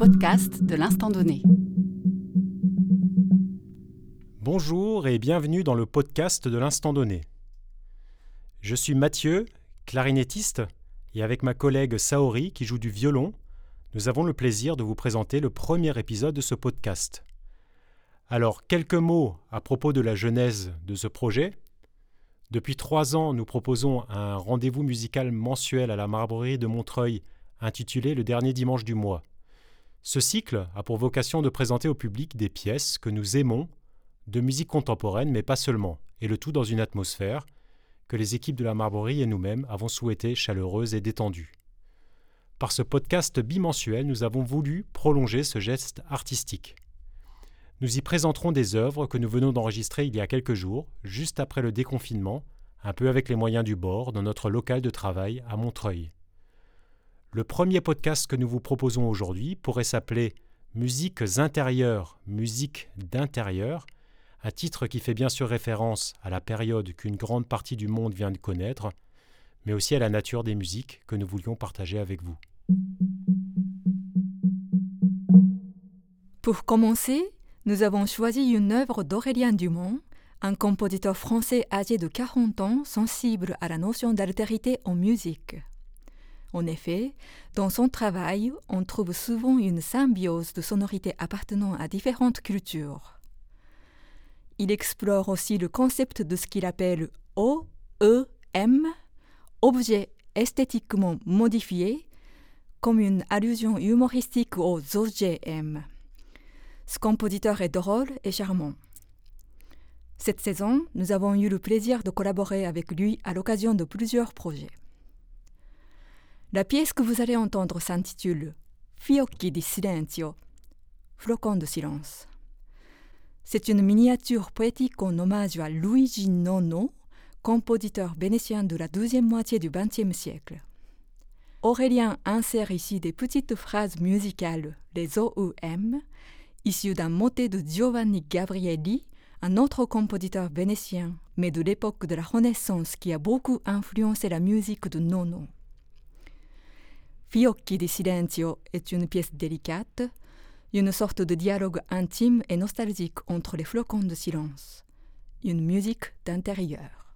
podcast de l'instant donné. Bonjour et bienvenue dans le podcast de l'instant donné. Je suis Mathieu, clarinettiste, et avec ma collègue Saori qui joue du violon, nous avons le plaisir de vous présenter le premier épisode de ce podcast. Alors, quelques mots à propos de la genèse de ce projet. Depuis trois ans, nous proposons un rendez-vous musical mensuel à la Marbrerie de Montreuil intitulé Le dernier dimanche du mois. Ce cycle a pour vocation de présenter au public des pièces que nous aimons, de musique contemporaine, mais pas seulement, et le tout dans une atmosphère que les équipes de la Marbrerie et nous-mêmes avons souhaité chaleureuse et détendue. Par ce podcast bimensuel, nous avons voulu prolonger ce geste artistique. Nous y présenterons des œuvres que nous venons d'enregistrer il y a quelques jours, juste après le déconfinement, un peu avec les moyens du bord, dans notre local de travail à Montreuil. Le premier podcast que nous vous proposons aujourd'hui pourrait s'appeler Musiques intérieures, musique d'intérieur, un titre qui fait bien sûr référence à la période qu'une grande partie du monde vient de connaître, mais aussi à la nature des musiques que nous voulions partager avec vous. Pour commencer, nous avons choisi une œuvre d'Aurélien Dumont, un compositeur français âgé de 40 ans sensible à la notion d'altérité en musique. En effet, dans son travail, on trouve souvent une symbiose de sonorités appartenant à différentes cultures. Il explore aussi le concept de ce qu'il appelle OEM, objet esthétiquement modifié, comme une allusion humoristique aux OGM. Ce compositeur est drôle et charmant. Cette saison, nous avons eu le plaisir de collaborer avec lui à l'occasion de plusieurs projets. La pièce que vous allez entendre s'intitule Fiocchi di silenzio, flocon de silence. C'est une miniature poétique en hommage à Luigi Nono, compositeur vénétien de la deuxième moitié du XXe siècle. Aurélien insère ici des petites phrases musicales, les OEM, issues d'un motet de Giovanni Gabrielli, un autre compositeur vénétien, mais de l'époque de la Renaissance qui a beaucoup influencé la musique de Nono. Fiocchi di Silenzio est une pièce délicate, une sorte de dialogue intime et nostalgique entre les flocons de silence, une musique d'intérieur.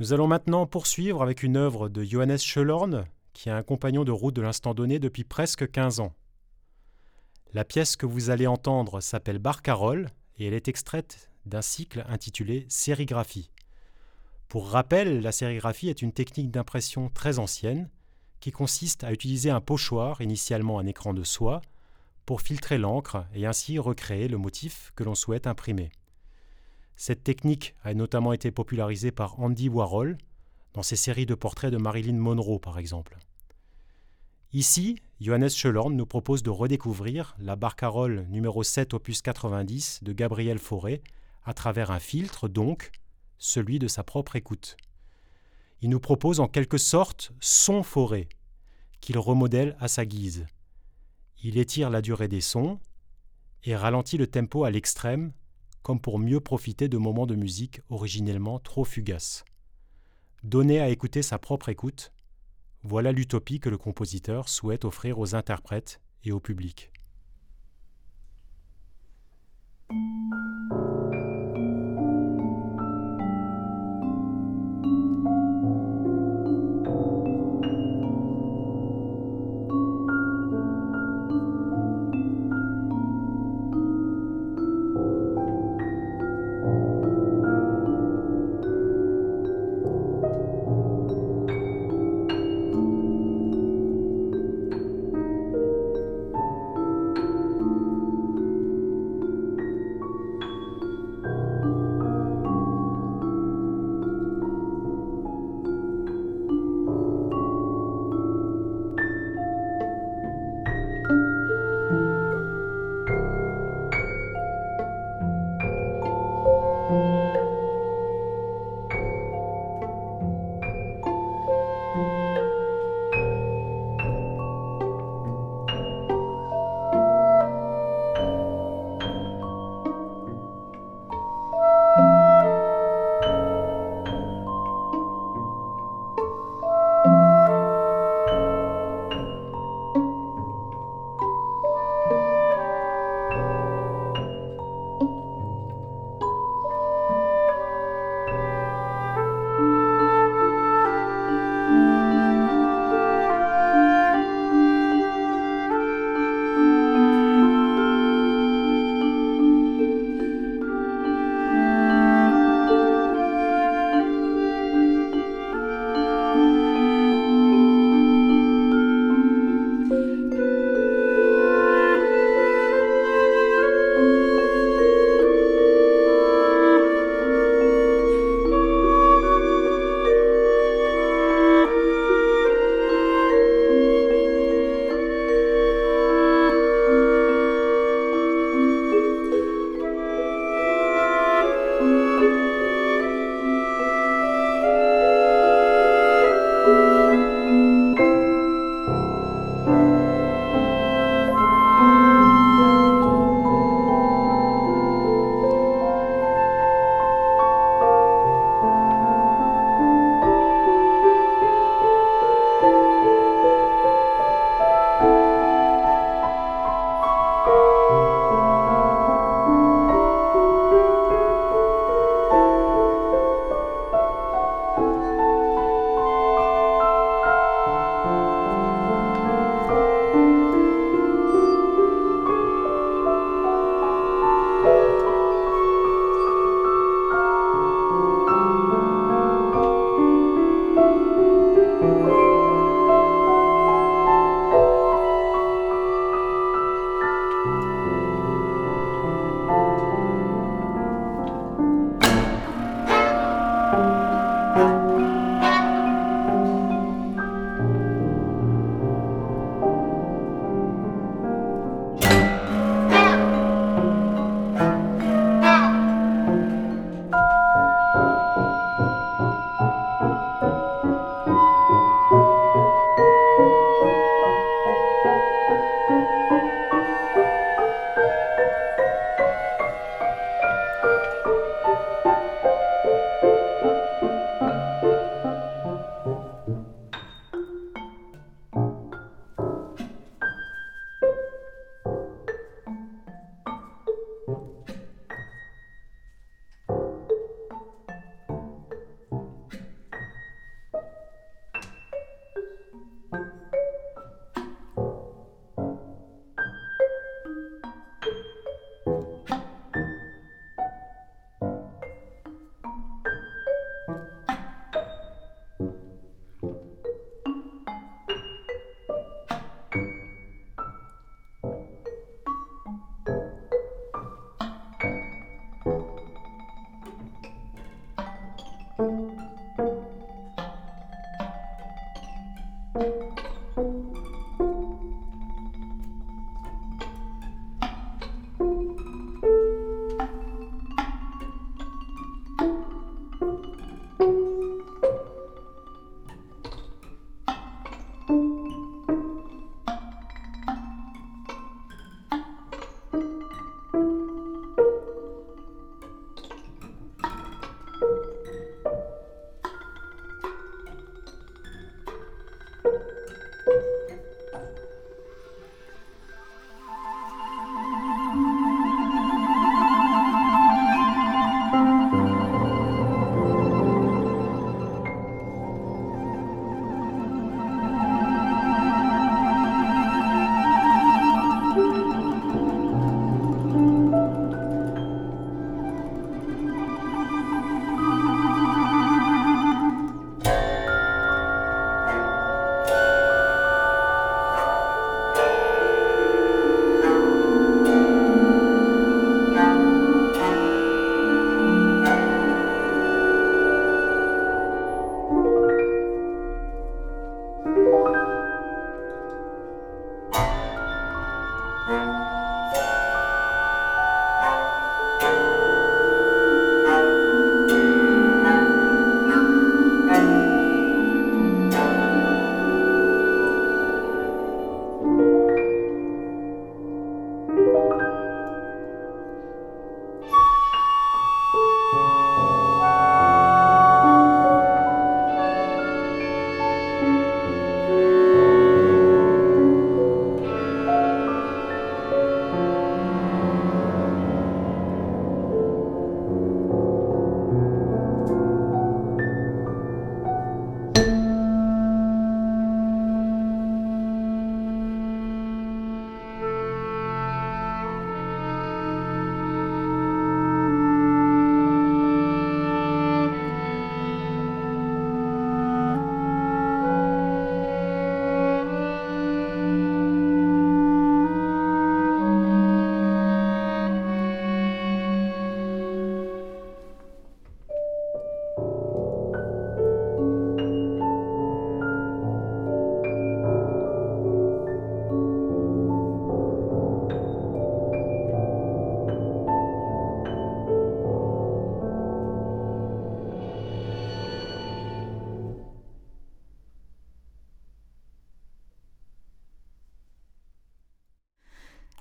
Nous allons maintenant poursuivre avec une œuvre de Johannes Schellorn, qui est un compagnon de route de l'instant donné depuis presque 15 ans. La pièce que vous allez entendre s'appelle Barcarolle et elle est extraite d'un cycle intitulé Sérigraphie. Pour rappel, la sérigraphie est une technique d'impression très ancienne qui consiste à utiliser un pochoir, initialement un écran de soie, pour filtrer l'encre et ainsi recréer le motif que l'on souhaite imprimer. Cette technique a notamment été popularisée par Andy Warhol dans ses séries de portraits de Marilyn Monroe par exemple. Ici, Johannes Schelorn nous propose de redécouvrir la barcarolle numéro 7 opus 90 de Gabriel Fauré à travers un filtre donc, celui de sa propre écoute. Il nous propose en quelque sorte son forêt, qu'il remodèle à sa guise. Il étire la durée des sons et ralentit le tempo à l'extrême, comme pour mieux profiter de moments de musique originellement trop fugaces. Donner à écouter sa propre écoute, voilà l'utopie que le compositeur souhaite offrir aux interprètes et au public.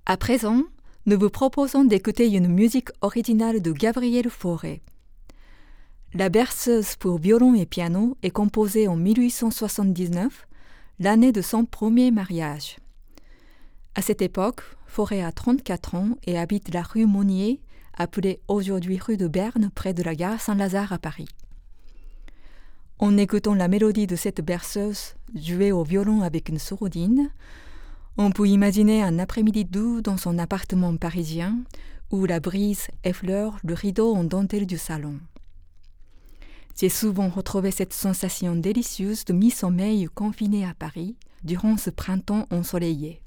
À présent, nous vous proposons d'écouter une musique originale de Gabriel Fauré. La berceuse pour violon et piano est composée en 1879, l'année de son premier mariage. À cette époque, Fauré a 34 ans et habite la rue Monnier, appelée aujourd'hui rue de Berne, près de la gare Saint-Lazare à Paris. En écoutant la mélodie de cette berceuse jouée au violon avec une sourdine, on peut imaginer un après-midi doux dans son appartement parisien où la brise effleure le rideau en dentelle du salon. J'ai souvent retrouvé cette sensation délicieuse de mi-sommeil confiné à Paris durant ce printemps ensoleillé.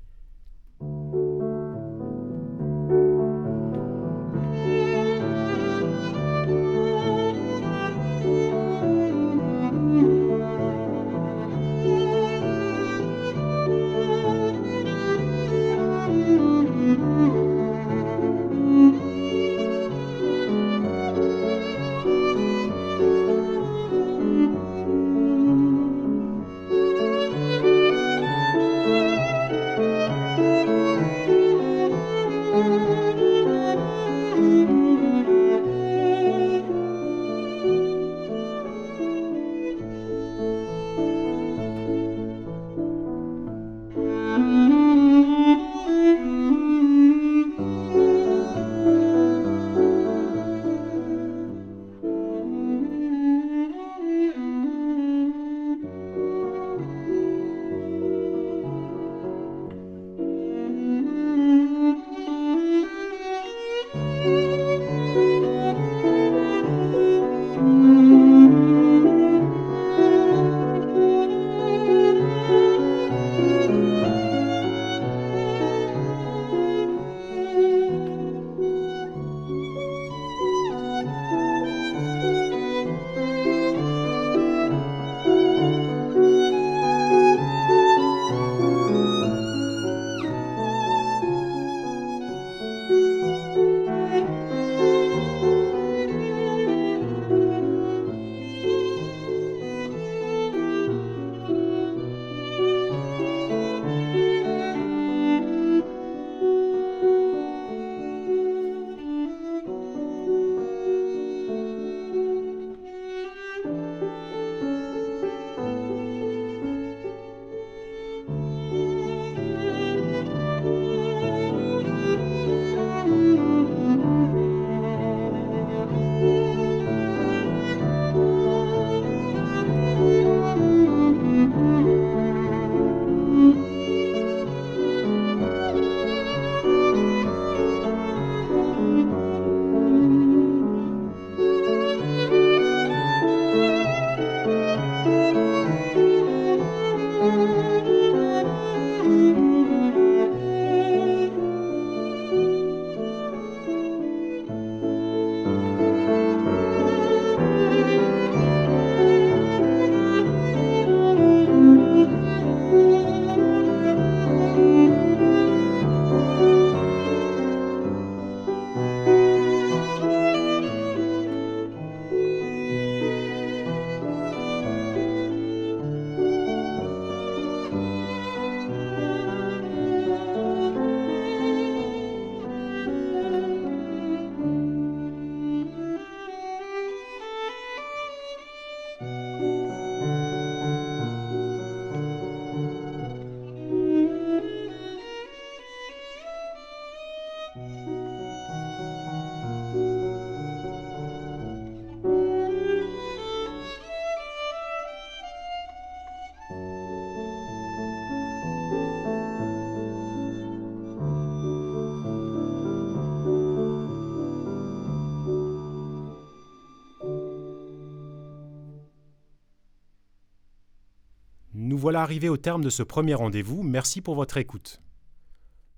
Voilà arrivés au terme de ce premier rendez-vous. Merci pour votre écoute.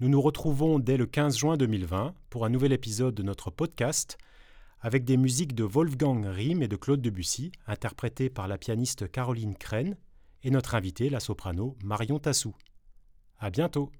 Nous nous retrouvons dès le 15 juin 2020 pour un nouvel épisode de notre podcast avec des musiques de Wolfgang Riem et de Claude Debussy, interprétées par la pianiste Caroline Crène et notre invitée, la soprano Marion Tassou. À bientôt!